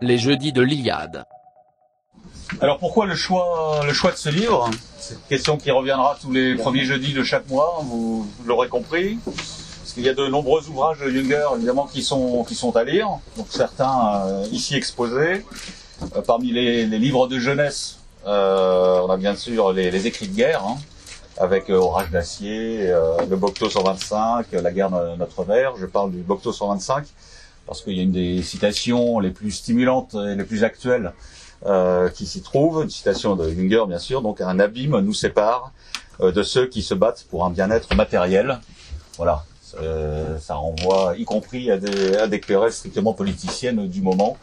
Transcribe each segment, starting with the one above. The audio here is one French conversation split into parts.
Les jeudis de l'Iliade. Alors pourquoi le choix, le choix de ce livre? C'est une question qui reviendra tous les premiers jeudis de chaque mois, vous l'aurez compris. Parce qu'il y a de nombreux ouvrages de Junger, évidemment, qui sont, qui à lire. Donc certains euh, ici exposés. Euh, parmi les, livres de jeunesse, euh, on a bien sûr les, les écrits de guerre, hein, avec euh, Orage d'acier, le Bocteau 125, la guerre de notre mère. Je parle du Bocteau 125 parce qu'il y a une des citations les plus stimulantes et les plus actuelles euh, qui s'y trouve, une citation de Junger bien sûr, donc un abîme nous sépare euh, de ceux qui se battent pour un bien-être matériel. Voilà, euh, ça renvoie y compris à des, à des querelles strictement politiciennes du moment.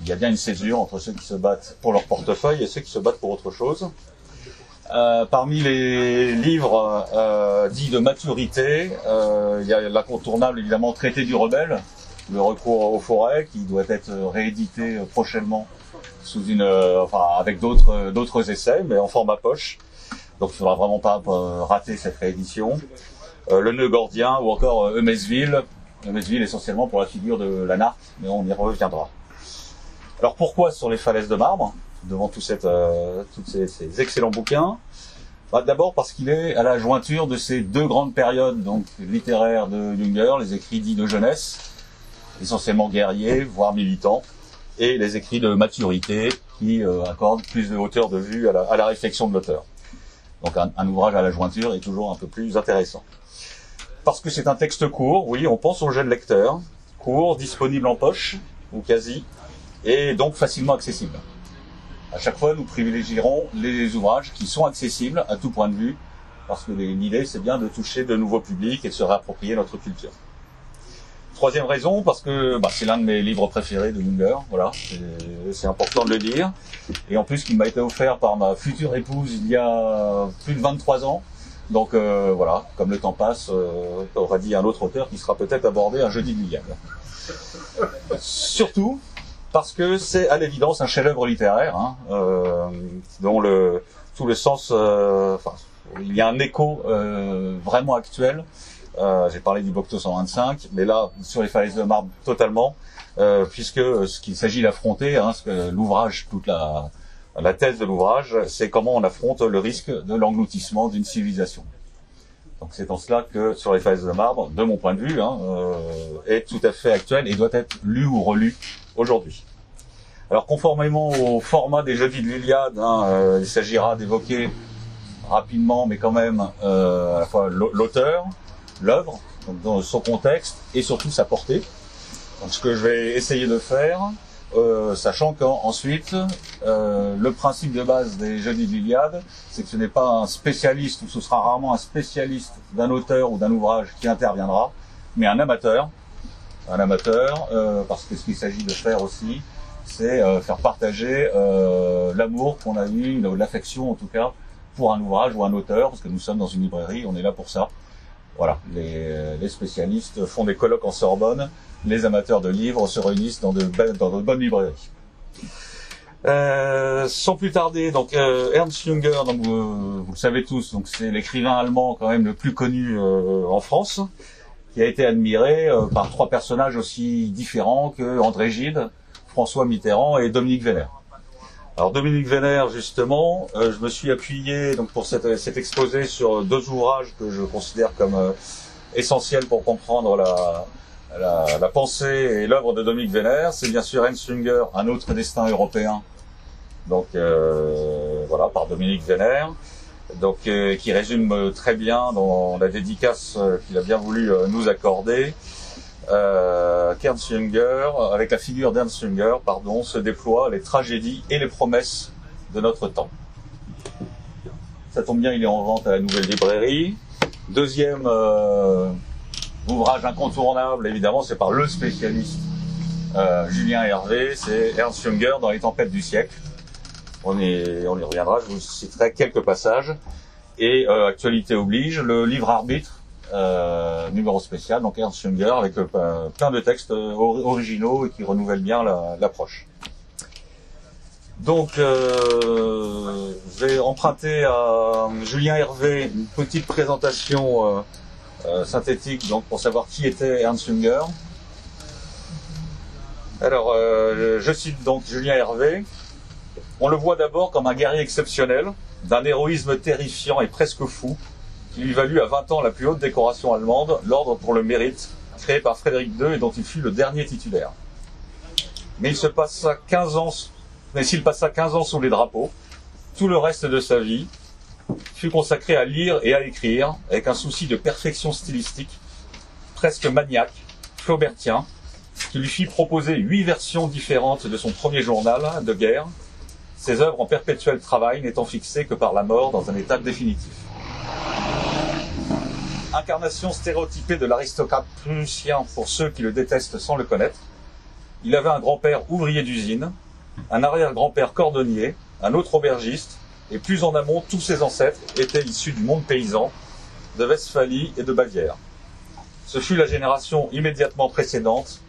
Il y a bien une césure entre ceux qui se battent pour leur portefeuille et ceux qui se battent pour autre chose. Euh, parmi les livres euh, dits de maturité, euh, il y a l'incontournable évidemment Traité du rebelle, le recours aux forêts qui doit être réédité prochainement sous une, enfin avec d'autres d'autres essais, mais en format poche. Donc il faudra vraiment pas rater cette réédition. le nœud gordien ou encore Eumesville, Eumesville essentiellement pour la figure de la mais on y reviendra. Alors pourquoi sur les falaises de marbre devant cette, euh, tous ces, excellents bouquins bah, D'abord parce qu'il est à la jointure de ces deux grandes périodes donc littéraires de Junger, les écrits dits de jeunesse, essentiellement guerriers, voire militants, et les écrits de maturité qui euh, accordent plus de hauteur de vue à la, réflexion de l'auteur. Donc un, un, ouvrage à la jointure est toujours un peu plus intéressant. Parce que c'est un texte court, oui, on pense au jeune lecteur, court, disponible en poche, ou quasi, et donc facilement accessible. À chaque fois, nous privilégierons les ouvrages qui sont accessibles à tout point de vue, parce que l'idée, c'est bien de toucher de nouveaux publics et de se réapproprier notre culture. Troisième raison, parce que bah, c'est l'un de mes livres préférés de Junger, voilà, c'est important de le dire. Et en plus, qui m'a été offert par ma future épouse il y a plus de 23 ans. Donc euh, voilà, comme le temps passe, euh, aura dit un autre auteur qui sera peut-être abordé un jeudi de Surtout, parce que c'est à l'évidence un chef-d'œuvre littéraire, hein, euh, dont le tout le sens, euh, enfin, il y a un écho euh, vraiment actuel. Euh, J'ai parlé du Bocteau 125, mais là sur les falaises de marbre totalement, euh, puisque ce qu'il s'agit d'affronter, hein, l'ouvrage, toute la la thèse de l'ouvrage, c'est comment on affronte le risque de l'engloutissement d'une civilisation. Donc c'est en cela que sur les falaises de marbre, de mon point de vue, hein, euh, est tout à fait actuel et doit être lu ou relu aujourd'hui. Alors conformément au format des jeudis de l'Iliade, hein, euh, il s'agira d'évoquer rapidement, mais quand même, euh, à la fois l'auteur, l'œuvre, dans son contexte et surtout sa portée. Donc ce que je vais essayer de faire, euh, sachant qu'ensuite, euh, le principe de base des jeudis de l'Iliade, c'est que ce n'est pas un spécialiste, ou ce sera rarement un spécialiste d'un auteur ou d'un ouvrage qui interviendra, mais un amateur, un amateur, euh, parce que ce qu'il s'agit de faire aussi, c'est euh, faire partager euh, l'amour qu'on a eu, l'affection en tout cas, pour un ouvrage ou un auteur, parce que nous sommes dans une librairie, on est là pour ça. Voilà, les, les spécialistes font des colloques en Sorbonne, les amateurs de livres se réunissent dans de, dans de bonnes librairies. Euh, sans plus tarder, donc euh, Ernst Junger, donc vous, vous, le savez tous, donc c'est l'écrivain allemand quand même le plus connu euh, en France, qui a été admiré euh, par trois personnages aussi différents que André Gide, François Mitterrand et Dominique Vénère. Alors Dominique Vénère, justement, euh, je me suis appuyé donc pour cet, cet, exposé sur deux ouvrages que je considère comme euh, essentiels pour comprendre la, la, la pensée et l'œuvre de Dominique Vénère. C'est bien sûr Ernst Jünger, Un autre destin européen, donc euh, voilà, par Dominique Vénère, donc euh, qui résume très bien dans la dédicace qu'il a bien voulu nous accorder euh, qu'Ernst Jünger, avec la figure d'Ernst Jünger, pardon, se déploient les tragédies et les promesses de notre temps. Ça tombe bien, il est en vente à la nouvelle librairie. Deuxième euh, ouvrage incontournable, évidemment, c'est par le spécialiste euh, Julien Hervé, c'est Ernst Jünger dans les tempêtes du siècle. On, est, on y reviendra, je vous citerai quelques passages. Et euh, actualité oblige, le livre arbitre euh, numéro spécial, donc Ernst Jünger, avec euh, plein de textes originaux et qui renouvellent bien l'approche. La, Donc, euh, j'ai emprunté à Julien Hervé une petite présentation euh, euh, synthétique donc pour savoir qui était Ernst Jünger. Alors, euh, je cite donc Julien Hervé. On le voit d'abord comme un guerrier exceptionnel, d'un héroïsme terrifiant et presque fou, qui lui valut à 20 ans la plus haute décoration allemande, l'Ordre pour le mérite, créé par Frédéric II et dont il fut le dernier titulaire. Mais il se passa 15 ans, s'il passa 15 ans sous les drapeaux, tout le reste de sa vie fut consacré à lire et à écrire avec un souci de perfection stylistique, presque maniaque, flaubertien, qui lui fit proposer huit versions différentes de son premier journal de guerre, ses œuvres en perpétuel travail n'étant fixées que par la mort dans un état définitif. Incarnation stéréotypée de l'aristocrate prussien pour ceux qui le détestent sans le connaître, il avait un grand-père ouvrier d'usine, un arrière-grand-père cordonnier, un autre aubergiste, et plus en amont, tous ses ancêtres étaient issus du monde paysan, de Westphalie et de Bavière. Ce fut la génération immédiatement précédente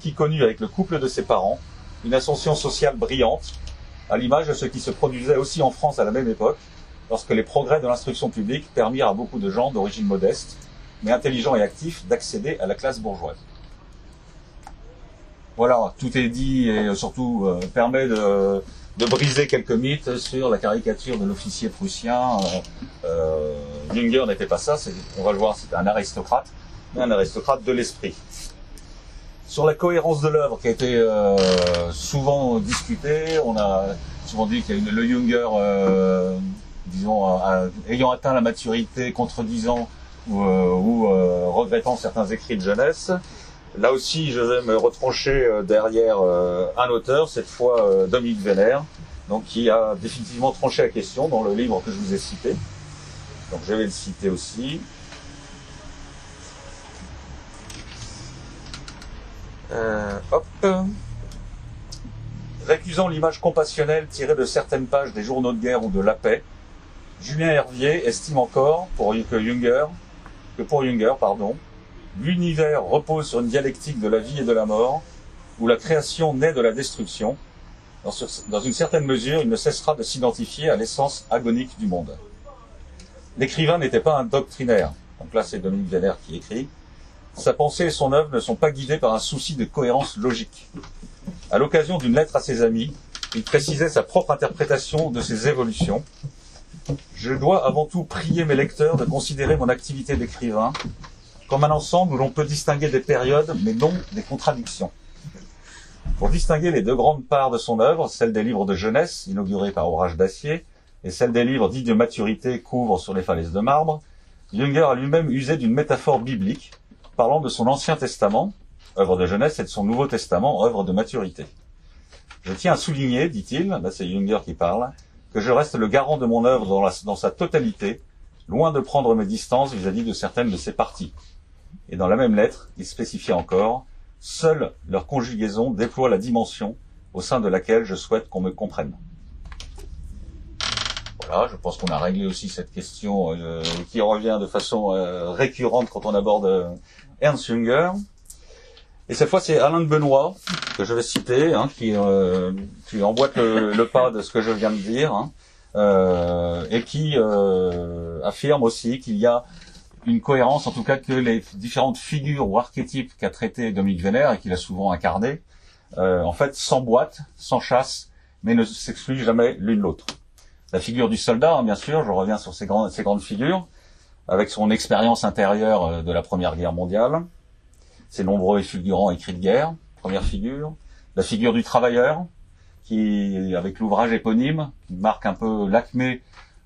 qui connut avec le couple de ses parents une ascension sociale brillante, à l'image de ce qui se produisait aussi en France à la même époque, lorsque les progrès de l'instruction publique permirent à beaucoup de gens d'origine modeste, mais intelligents et actifs, d'accéder à la classe bourgeoise. Voilà, tout est dit et surtout euh, permet de, de, briser quelques mythes sur la caricature de l'officier prussien. Euh, euh, Jünger n'était pas ça, on va le voir, c'était un aristocrate, mais un aristocrate de l'esprit. Sur la cohérence de l'œuvre qui a été euh, souvent discutée, on a souvent dit qu'il y a une, le Jünger, euh, disons, ayant atteint la maturité, contredisant ou, ou regrettant certains écrits de jeunesse. Là aussi, je vais me retrancher euh, derrière euh, un auteur, cette fois euh, Dominique Vénère, donc qui a définitivement tranché la question dans le livre que je vous ai cité. Donc je vais le citer aussi. Euh, hop. Récusant l'image compassionnelle tirée de certaines pages des journaux de guerre ou de la paix, Julien Hervier estime encore pour que que pour Junger, pardon, l'univers repose sur une dialectique de la vie et de la mort, où la création naît de la destruction. Dans, une certaine mesure, il ne cessera de s'identifier à l'essence agonique du monde. L'écrivain n'était pas un doctrinaire. Donc là, c'est Dominique Vénère qui écrit. Sa pensée et son œuvre ne sont pas guidées par un souci de cohérence logique. À l'occasion d'une lettre à ses amis, il précisait sa propre interprétation de ces évolutions. Je dois avant tout prier mes lecteurs de considérer mon activité d'écrivain comme un ensemble où l'on peut distinguer des périodes, mais non des contradictions. Pour distinguer les deux grandes parts de son œuvre, celle des livres de jeunesse, inaugurés par Orage d'acier, et celle des livres dits de maturité, couvrent sur les falaises de marbre, Jünger a lui-même usé d'une métaphore biblique, parlant de son Ancien Testament, œuvre de jeunesse, et de son Nouveau Testament, œuvre de maturité. Je tiens à souligner, dit-il, là c'est Jünger qui parle, que je reste le garant de mon œuvre dans, dans sa totalité, loin de prendre mes distances vis-à-vis -vis de certaines de ses parties. Et dans la même lettre, il spécifiait encore, seule leur conjugaison déploie la dimension au sein de laquelle je souhaite qu'on me comprenne. Je pense qu'on a réglé aussi cette question euh, qui revient de façon euh, récurrente quand on aborde euh, Ernst Jünger. Et cette fois, c'est Alain de Benoît, que je vais citer, hein, qui, qui emboîte le, pas de ce que je viens de dire, hein, et qui affirme aussi qu'il y a une cohérence, en tout cas, que les différentes figures ou archétypes qu'a traité Dominique Vénère et qu'il a souvent incarné, en fait, s'emboîtent, s'enchassent, mais ne s'excluent jamais l'une l'autre. La figure du soldat, hein, bien sûr, je reviens sur ces, grandes, figures, avec son expérience intérieure euh, de la Première Guerre mondiale, ses nombreux et fulgurants écrits de guerre, première figure. La figure du travailleur, qui, avec l'ouvrage éponyme, marque un peu l'acmé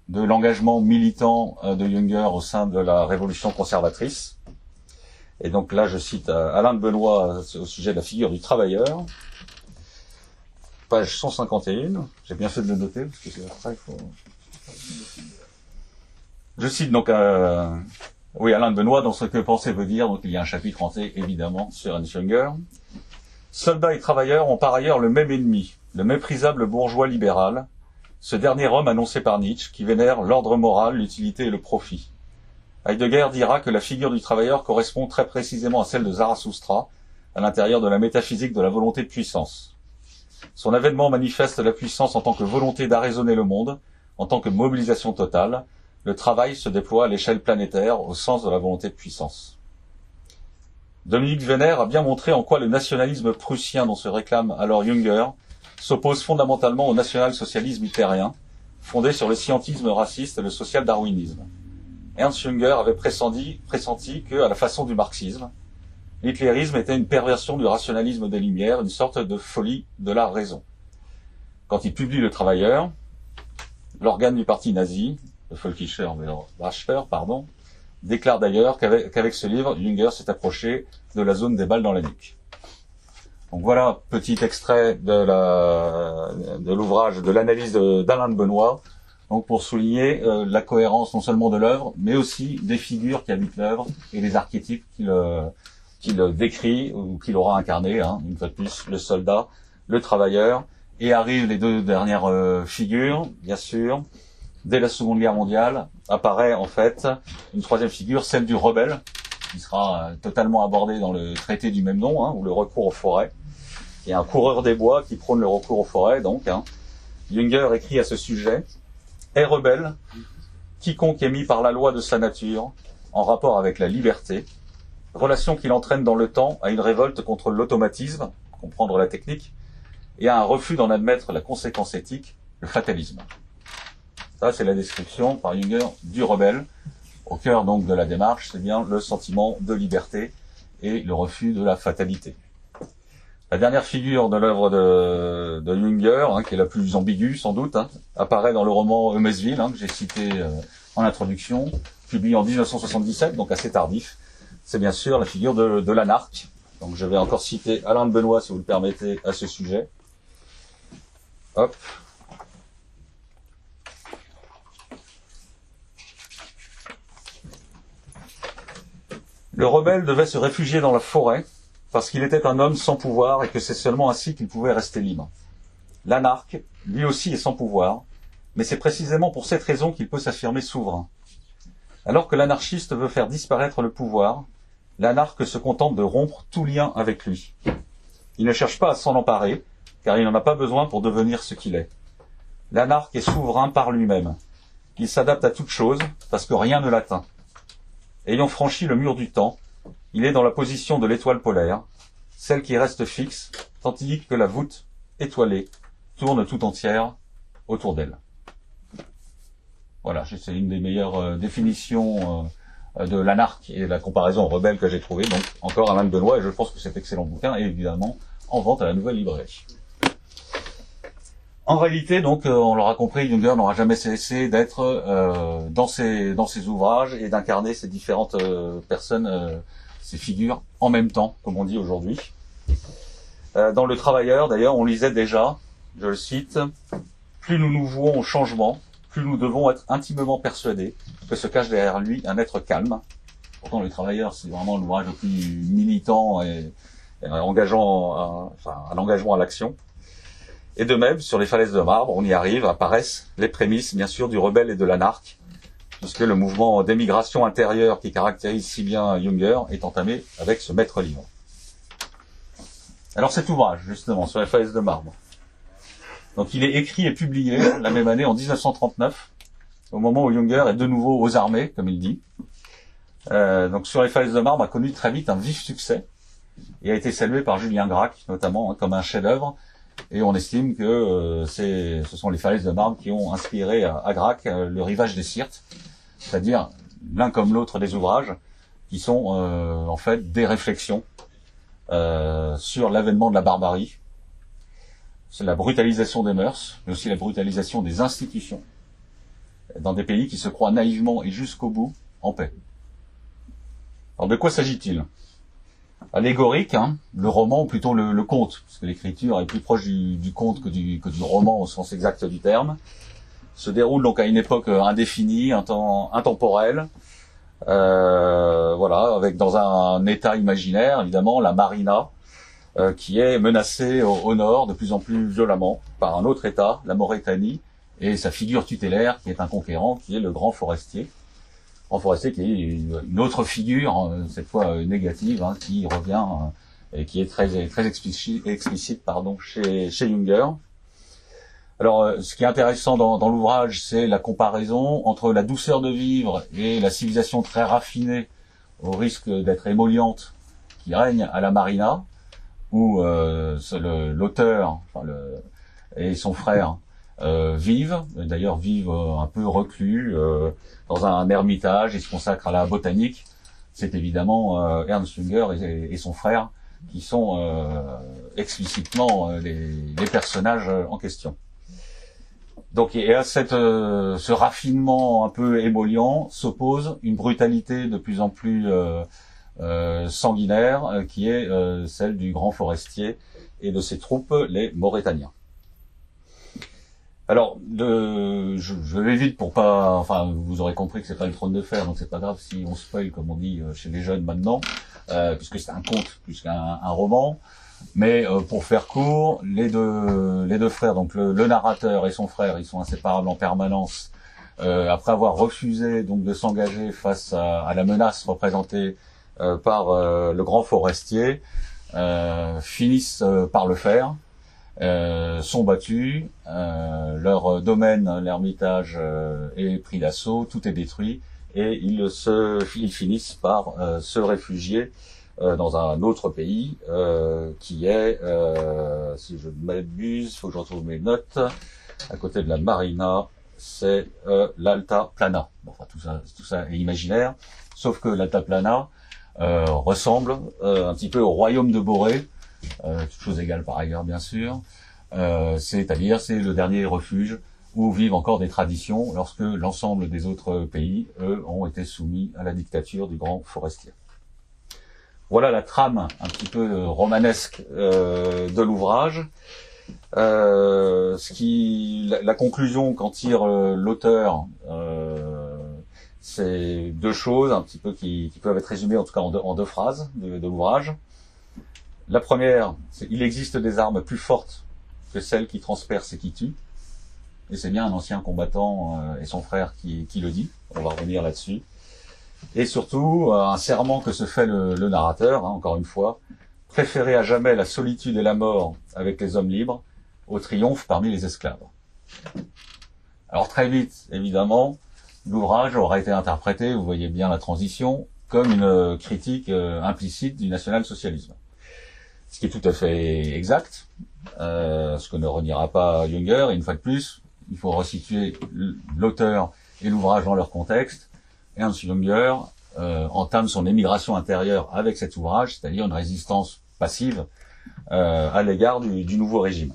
de l'engagement militant euh, de Junger au sein de la révolution conservatrice. Et donc là, je cite euh, Alain de Benoît au sujet de la figure du travailleur. Page 151. J'ai bien fait de le noter, parce que c'est après, il faut... Je cite donc euh, oui, Alain Benoît dans ce que penser veut dire. Donc il y a un chapitre entier, évidemment, sur Ernst Junger. Soldats et travailleurs ont par ailleurs le même ennemi, le méprisable bourgeois libéral, ce dernier homme annoncé par Nietzsche, qui vénère l'ordre moral, l'utilité et le profit. Heidegger dira que la figure du travailleur correspond très précisément à celle de Zarathustra, à l'intérieur de la métaphysique de la volonté de puissance. Son avènement manifeste la puissance en tant que volonté d'arraisonner le monde, en tant que mobilisation totale. Le travail se déploie à l'échelle planétaire au sens de la volonté de puissance. Dominique Venner a bien montré en quoi le nationalisme prussien dont se réclame alors Junger s'oppose fondamentalement au national-socialisme hitlérien, fondé sur le scientisme raciste et le social-darwinisme. Ernst Junger avait pressenti que, à la façon du marxisme, l'hitlérisme était une perversion du rationalisme des Lumières, une sorte de folie de la raison. Quand il publie Le Travailleur, l'organe du parti nazi, le Volkischer pardon, déclare d'ailleurs qu'avec ce livre, Junger s'est approché de la zone des balles dans la nuque. Donc voilà, petit extrait de l'ouvrage de l'analyse d'Alain de, Benoît, donc pour souligner euh, la cohérence non seulement de l'œuvre, mais aussi des figures qui habitent l'œuvre et les archétypes qu'il qu'il décrit ou qu'il aura incarné, hein, une fois de plus, le soldat, le travailleur, et arrivent les deux dernières euh, figures, bien sûr. Dès la Seconde Guerre mondiale, apparaît en fait une troisième figure, celle du rebelle, qui sera euh, totalement abordée dans le traité du même nom, hein, ou le recours aux forêts. Il y a un coureur des bois qui prône le recours aux forêts, donc. Hein. Junger écrit à ce sujet Est rebelle quiconque est mis par la loi de sa nature en rapport avec la liberté, relation qu'il entraîne dans le temps à une révolte contre l'automatisme, comprendre la technique, et à un refus d'en admettre la conséquence éthique, le fatalisme. Ça, c'est la description par Junger du rebelle. Au cœur donc de la démarche, c'est bien le sentiment de liberté et le refus de la fatalité. La dernière figure de l'œuvre de, de Junger, hein, qui est la plus ambiguë sans doute, hein, apparaît dans le roman Eumesville, hein, que j'ai cité euh, en introduction, publié en 1977, donc assez tardif. C'est bien sûr la figure de, l'anarque. Donc je vais encore citer Alain de Benoît, si vous le permettez, à ce sujet. Hop. Le rebelle devait se réfugier dans la forêt parce qu'il était un homme sans pouvoir et que c'est seulement ainsi qu'il pouvait rester libre. L'anarque, lui aussi, est sans pouvoir, mais c'est précisément pour cette raison qu'il peut s'affirmer souverain. Alors que l'anarchiste veut faire disparaître le pouvoir, l'anarque se contente de rompre tout lien avec lui. Il ne cherche pas à s'en emparer, car il n'en a pas besoin pour devenir ce qu'il est. L'anarque est souverain par lui-même. Il s'adapte à toute chose, parce que rien ne l'atteint. Ayant franchi le mur du temps, il est dans la position de l'étoile polaire, celle qui reste fixe, tandis que la voûte, étoilée, tourne tout entière autour d'elle. Voilà, c'est une des meilleures euh, définitions euh, de l'anarque et de la comparaison rebelle que j'ai trouvée. Donc encore Alain de Benoît, et je pense que cet excellent bouquin est évidemment en vente à la nouvelle librairie. En réalité, donc, euh, on l'aura compris, Junger n'aura jamais cessé d'être euh, dans ses dans ses ouvrages et d'incarner ces différentes euh, personnes, ces figures en même temps, comme on dit aujourd'hui. dans Le Travailleur, d'ailleurs, on lisait déjà, je le cite, plus nous nous vouons au changement, plus nous devons être intimement persuadés que se cache derrière lui un être calme. Pourtant, Le Travailleur, c'est vraiment l'ouvrage le plus militant et, engageant, enfin, un engagement à l'action. Et de même, sur les falaises de marbre, on y arrive, apparaissent les prémices, bien sûr, du rebelle et de l'anarque, puisque le mouvement d'émigration intérieure qui caractérise si bien Junger est entamé avec ce maître livre. Alors cet ouvrage, justement, sur les falaises de marbre. Donc il est écrit et publié la même année, en 1939, au moment où Junger est de nouveau aux armées, comme il dit. Euh, donc sur les falaises de marbre a connu très vite un vif succès et a été salué par Julien Gracq, notamment, hein, comme un chef-d'œuvre et on estime que euh, ce sont les falaises de marbre qui ont inspiré à, à euh, le rivage des Sirtes, c'est-à-dire l'un comme l'autre des ouvrages qui sont en fait des réflexions sur l'avènement de la barbarie, c'est la brutalisation des mœurs, mais aussi la brutalisation des institutions dans des pays qui se croient naïvement et jusqu'au bout en paix. Alors de quoi s'agit-il? Allégorique, hein, le roman ou plutôt le, conte, parce que l'écriture est plus proche du, conte que du, roman au sens exact du terme, se déroule donc à une époque euh, indéfinie, un temps intemporel, euh, voilà, avec dans un, état imaginaire évidemment la Marina, euh, qui est menacée au, au, nord de plus en plus violemment par un autre État, la Mauritanie, et sa figure tutélaire qui est un conquérant, qui est le grand forestier en forestier qui est une autre figure, hein, cette fois euh, négative, hein, qui revient et qui est très très explicite, pardon chez chez Junger. Alors, euh, ce qui est intéressant dans, dans l'ouvrage, c'est la comparaison entre la douceur de vivre et la civilisation très raffinée, au risque d'être émolliente, qui règne à la marina, où euh, l'auteur enfin, et son frère euh, vivent, d'ailleurs vivent euh, un peu reclus euh, dans un, ermitage, ils se consacrent à la botanique. C'est évidemment euh, Ernst Jünger et, son frère qui sont explicitement les, les personnages en question. Donc et à cette, euh, ce raffinement un peu émollient s'oppose une brutalité de plus en plus euh, euh, sanguinaire qui est celle du grand forestier et de ses troupes, les Mauritaniens. Alors, de, je, je, vais vite pour pas, enfin, vous aurez compris que c'est pas le trône de fer, donc c'est pas grave si on spoil comme on dit chez les jeunes maintenant, puisque c'est un conte plus qu'un roman. Mais euh, pour faire court, les deux, les deux frères, donc le, narrateur et son frère, ils sont inséparables en permanence. Euh, après avoir refusé donc de s'engager face à, la menace représentée euh, par le grand forestier, finissent par le faire. sont battus, leur domaine, l'ermitage est pris d'assaut, tout est détruit et ils, se, ils finissent par se réfugier euh, dans un autre pays euh, qui est, euh, si je m'abuse, faut que je retrouve mes notes, à côté de la Marina, c'est l'Alta Plana. Tout ça, tout ça est imaginaire, sauf que l'Alta Plana ressemble un petit peu au royaume de Boré, toute chose égale par ailleurs, bien sûr. C'est-à-dire, c'est le dernier refuge où vivent encore des traditions lorsque l'ensemble des autres pays, eux, ont été soumis à la dictature du grand forestier. Voilà la trame un petit peu euh, romanesque euh, de l'ouvrage. Euh, ce qui, la, conclusion qu'en tire l'auteur, c'est deux choses un petit peu qui, peuvent être résumées en tout cas en deux, phrases de, l'ouvrage. La première, c'est il existe des armes plus fortes que celles qui transpercent et qui tuent. Et c'est bien un ancien combattant et son frère qui, qui le dit. On va revenir là-dessus et surtout euh, un serment que se fait le, narrateur, hein, encore une fois, préférer à jamais la solitude et la mort avec les hommes libres au triomphe parmi les esclaves. Alors très vite, évidemment, l'ouvrage aura été interprété, vous voyez bien la transition, comme une critique euh, implicite du national-socialisme. Ce qui est tout à fait exact, euh, ce que ne reniera pas Junger, et une fois de plus, il faut resituer l'auteur et l'ouvrage dans leur contexte, Ernst Junger euh, entame son émigration intérieure avec cet ouvrage, c'est-à-dire une résistance passive euh, à l'égard du, nouveau régime.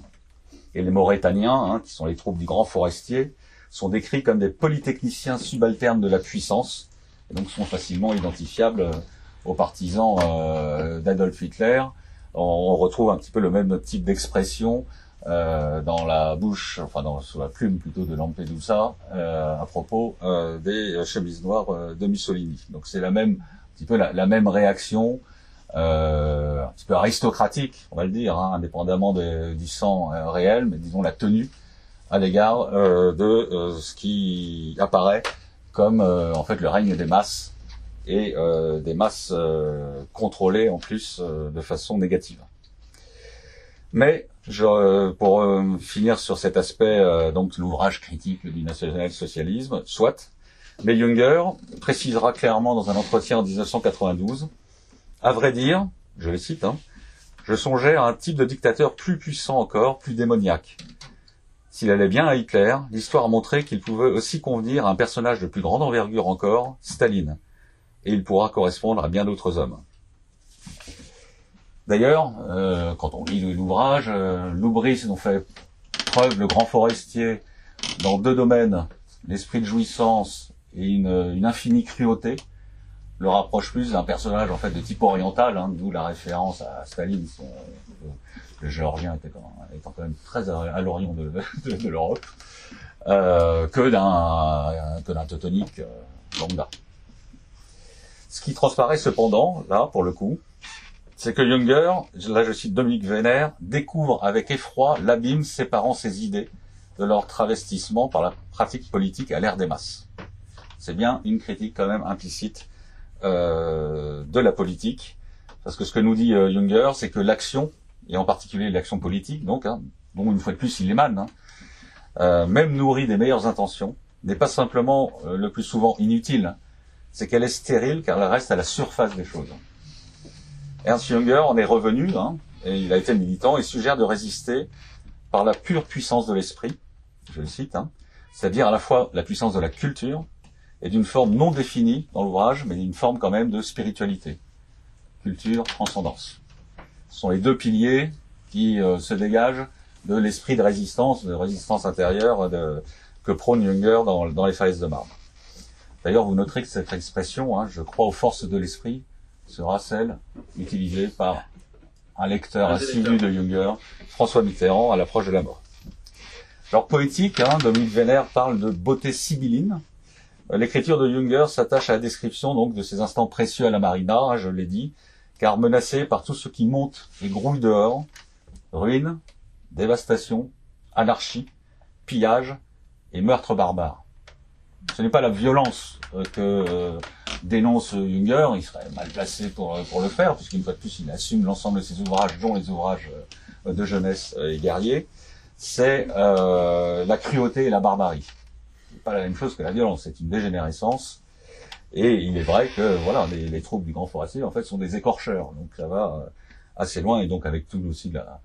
Et les Mauritaniens, hein, qui sont les troupes du grand forestier, sont décrits comme des polytechniciens subalternes de la puissance, et donc sont facilement identifiables euh, aux partisans d'Adolf Hitler. On, retrouve un petit peu le même type d'expression euh, dans la bouche, enfin dans, sous la plume plutôt de Lampedusa, euh, à propos euh, des chemises noires euh, de Mussolini. Donc c'est la même, un petit peu la, même réaction, euh, un petit peu aristocratique, on va le dire, hein, indépendamment du sang réel, mais disons la tenue à l'égard de ce qui apparaît comme en fait le règne des masses et des masses contrôlées en plus de façon négative. Mais euh, pour euh, finir sur cet aspect, euh, donc l'ouvrage critique du national-socialisme, soit, mais Junger précisera clairement dans un entretien en 1992, à vrai dire, je le cite, hein, je songeais à un type de dictateur plus puissant encore, plus démoniaque. S'il allait bien à Hitler, l'histoire a montré qu'il pouvait aussi convenir à un personnage de plus grande envergure encore, Staline, et il pourra correspondre à bien d'autres hommes. D'ailleurs, euh, quand on lit l'ouvrage, euh, Loubris dont fait preuve le grand forestier dans deux domaines, l'esprit de jouissance et une, infinie cruauté, le rapproche plus d'un personnage en fait de type oriental, hein, d'où la référence à Staline, le géorgien était quand, étant quand même très à, l'orient de, l'Europe, euh, que d'un que d'un teutonique euh, lambda. Ce qui transparaît cependant, là, pour le coup, c'est que Junger, là je cite Dominique Vénère, découvre avec effroi l'abîme séparant ses idées de leur travestissement par la pratique politique à l'ère des masses. C'est bien une critique quand même implicite euh, de la politique Parce que ce que nous dit euh, Junger, c'est que l'action, et en particulier l'action politique, donc, hein, dont une fois de plus il émane, hein, euh, même nourrie des meilleures intentions, n'est pas simplement euh, le plus souvent inutile, c'est qu'elle est stérile car elle reste à la surface des choses. Ernst Junger en est revenu, hein, et il a été militant, et suggère de résister par la pure puissance de l'esprit, je le cite, hein, c'est-à-dire à la fois la puissance de la culture et d'une forme non définie dans l'ouvrage, mais d'une forme quand même de spiritualité. Culture, transcendance. Ce sont les deux piliers qui euh, se dégagent de l'esprit de résistance, de résistance intérieure de, que prône Junger dans, dans les falaises de marbre. D'ailleurs, vous noterez que cette expression, hein, je crois aux forces de l'esprit, sera celle utilisée par un lecteur assidu de Junger, François Mitterrand, à l'approche de la mort. Alors poétique, hein, Dominique Vénère parle de beauté sibylline. Euh, l'écriture de Junger s'attache à la description donc de ces instants précieux à la marina, hein, je l'ai dit, car menacé par tout ce qui monte et grouille dehors, ruine, dévastation, anarchie, pillage et meurtre barbare. Ce n'est pas la violence euh, que euh, dénonce Junger, il serait mal placé pour, pour le faire, puisqu'une fois de plus, il assume l'ensemble de ses ouvrages, dont les ouvrages de jeunesse et guerriers, c'est euh, la cruauté et la barbarie. C'est pas la même chose que la violence, c'est une dégénérescence. Et il est vrai que voilà, les, les troupes du Grand Forestier en fait sont des écorcheurs, donc ça va assez loin. Et donc avec tout aussi la,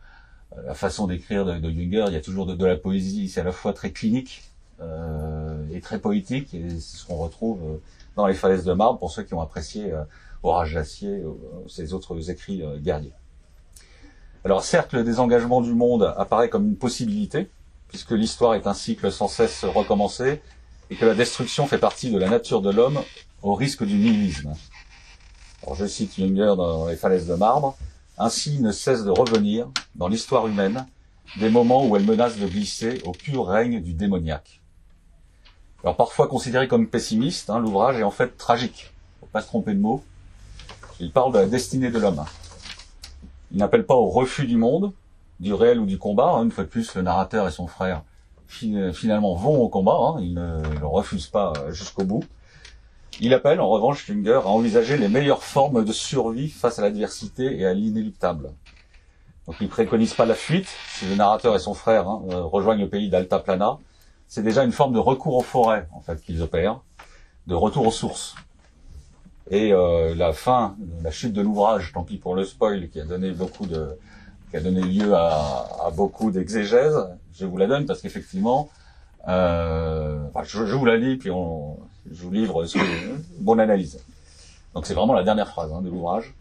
façon d'écrire de, de, Junger, il y a toujours de, la poésie, c'est à la fois très clinique euh, et très poétique, et c'est ce qu'on retrouve dans les falaises de marbre pour ceux qui ont apprécié euh, Orage d'acier, euh, ces autres écrits euh, guerriers. Alors certes, le désengagement du monde apparaît comme une possibilité, puisque l'histoire est un cycle sans cesse recommencé, et que la destruction fait partie de la nature de l'homme au risque du nihilisme. Alors je cite Junger dans Les falaises de marbre, ainsi ne cesse de revenir, dans l'histoire humaine, des moments où elle menace de glisser au pur règne du démoniaque. Parfois considéré comme pessimiste, hein, l'ouvrage est en fait tragique. Faut pas se tromper de mots. Il parle de la destinée de l'homme. Il n'appelle pas au refus du monde, du réel ou du combat. Hein. Une fois de plus, le narrateur et son frère finalement vont au combat. Hein. Ils ne le refusent pas jusqu'au bout. Il appelle en revanche Junger à envisager les meilleures formes de survie face à l'adversité et à l'inéluctable. Donc il préconise pas la fuite. Si le narrateur et son frère hein, rejoignent le pays d'Alta Plana, c'est déjà une forme de recours aux forêts en fait qu'ils opèrent, de retour aux sources. Et euh, la fin, la chute de l'ouvrage, tant pis pour le spoil, qui a donné beaucoup de, qui a donné lieu à, beaucoup d'exégèses. Je vous la donne parce qu'effectivement, euh, je, je, vous la lis puis on, je vous livre ce que, bonne analyse. Donc c'est vraiment la dernière phrase hein, de l'ouvrage.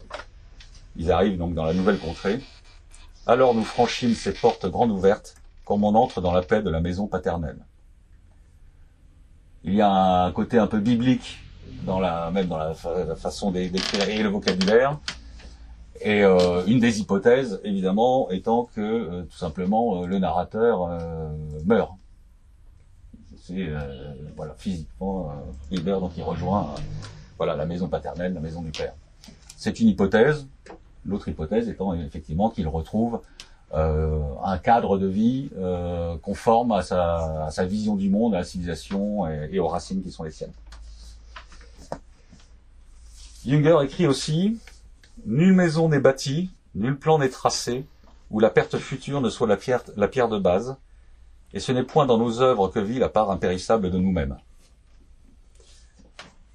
Ils arrivent donc dans la nouvelle contrée. Alors nous franchîmes ces portes grandes ouvertes, comme on entre dans la paix de la maison paternelle. Il y a un côté un peu biblique dans la même dans la, fa la façon d'écrire le vocabulaire. Et euh, une des hypothèses, évidemment, étant que euh, tout simplement euh, le narrateur meurt. C'est euh, physiquement il meurt donc il rejoint voilà la maison paternelle, la maison du père. C'est une hypothèse. L'autre hypothèse étant effectivement qu'il retrouve un cadre de vie conforme à sa, vision du monde, à la civilisation et, aux racines qui sont les siennes. Junger écrit aussi Nulle maison n'est bâtie, nul plan n'est tracé, où la perte future ne soit la pierre de base, et ce n'est point dans nos œuvres que vit la part impérissable de nous-mêmes.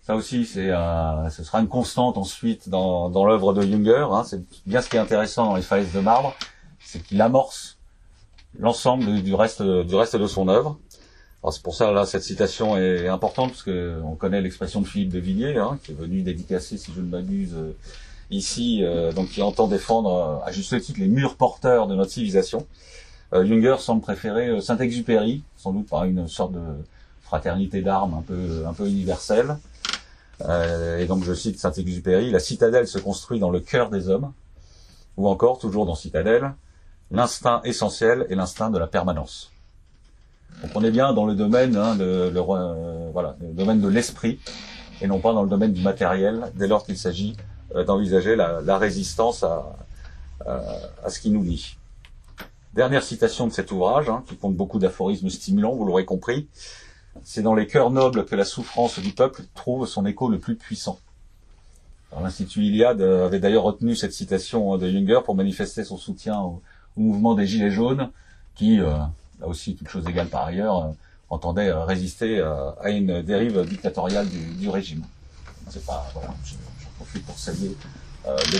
Ça aussi, c'est un, ce sera une constante ensuite dans, dans l'œuvre de Junger. Hein. C'est bien ce qui est intéressant dans les falaises de marbre, c'est qu'il amorce l'ensemble du reste, du reste de son œuvre. Alors c'est pour ça là cette citation est importante parce que on connaît l'expression de Philippe de Villiers hein, qui est venu dédicacer, si je ne m'abuse, euh, ici, euh, donc qui entend défendre euh, à juste titre les murs porteurs de notre civilisation. Euh, Junger semble préférer Saint-Exupéry, sans doute par une sorte de fraternité d'armes un peu peu universelle. et donc je cite Saint-Exupéry la citadelle se construit dans le cœur des hommes, ou encore toujours dans Citadelle, l'instinct essentiel est l'instinct de la permanence. Donc on est bien dans le domaine, hein, de, euh, voilà, le domaine de l'esprit, et non pas dans le domaine du matériel, dès lors qu'il s'agit euh, d'envisager la, résistance à, à, ce qui nous lie. Dernière citation de cet ouvrage, hein, qui compte beaucoup d'aphorismes stimulants, vous l'aurez compris. C'est dans les cœurs nobles que la souffrance du peuple trouve son écho le plus puissant. L'Institut Iliade avait d'ailleurs retenu cette citation de Junger pour manifester son soutien au, mouvement des Gilets jaunes, qui, là aussi, toute chose égale par ailleurs, entendait résister à une dérive dictatoriale du, régime. C'est pas, voilà, j'en profite pour saluer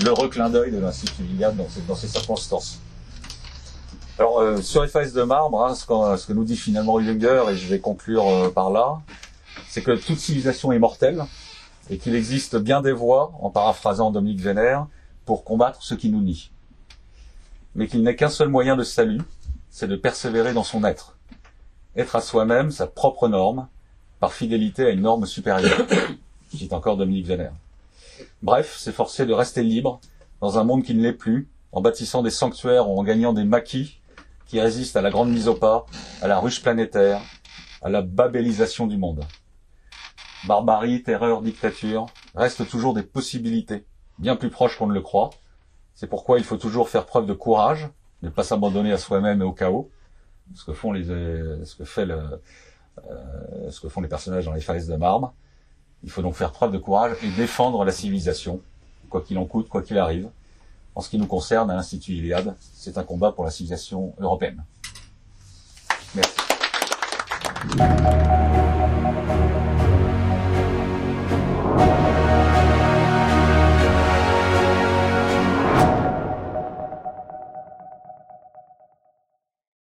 l'heureux clin d'œil de l'Institut Iliade dans ces circonstances. Alors euh, sur les falaises de marbre, hein, ce, que nous dit finalement Junger, et je vais conclure euh, par là, c'est que toute civilisation est mortelle et qu'il existe bien des voies, en paraphrasant Dominique Vénère, pour combattre ce qui nous nie. Mais qu'il n'est qu'un seul moyen de salut, c'est de persévérer dans son être. Être à soi-même sa propre norme, par fidélité à une norme supérieure. Dit encore Dominique Vénère. Bref, s'efforcer de rester libre dans un monde qui ne l'est plus, en bâtissant des sanctuaires ou en gagnant des maquis qui résiste à la grande mise au pas, à la ruche planétaire, à la babélisation du monde. Barbarie, terreur, dictature restent toujours des possibilités, bien plus proches qu'on ne le croit. C'est pourquoi il faut toujours faire preuve de courage, ne pas s'abandonner à soi-même et au chaos, ce que font les, le, euh, ce que font les personnages dans les falaises de marbre. Il faut donc faire preuve de courage et défendre la civilisation, quoi qu'il en coûte, quoi qu'il arrive. En ce qui nous concerne, à l'Institut Iliade, c'est un combat pour la civilisation européenne. Merci.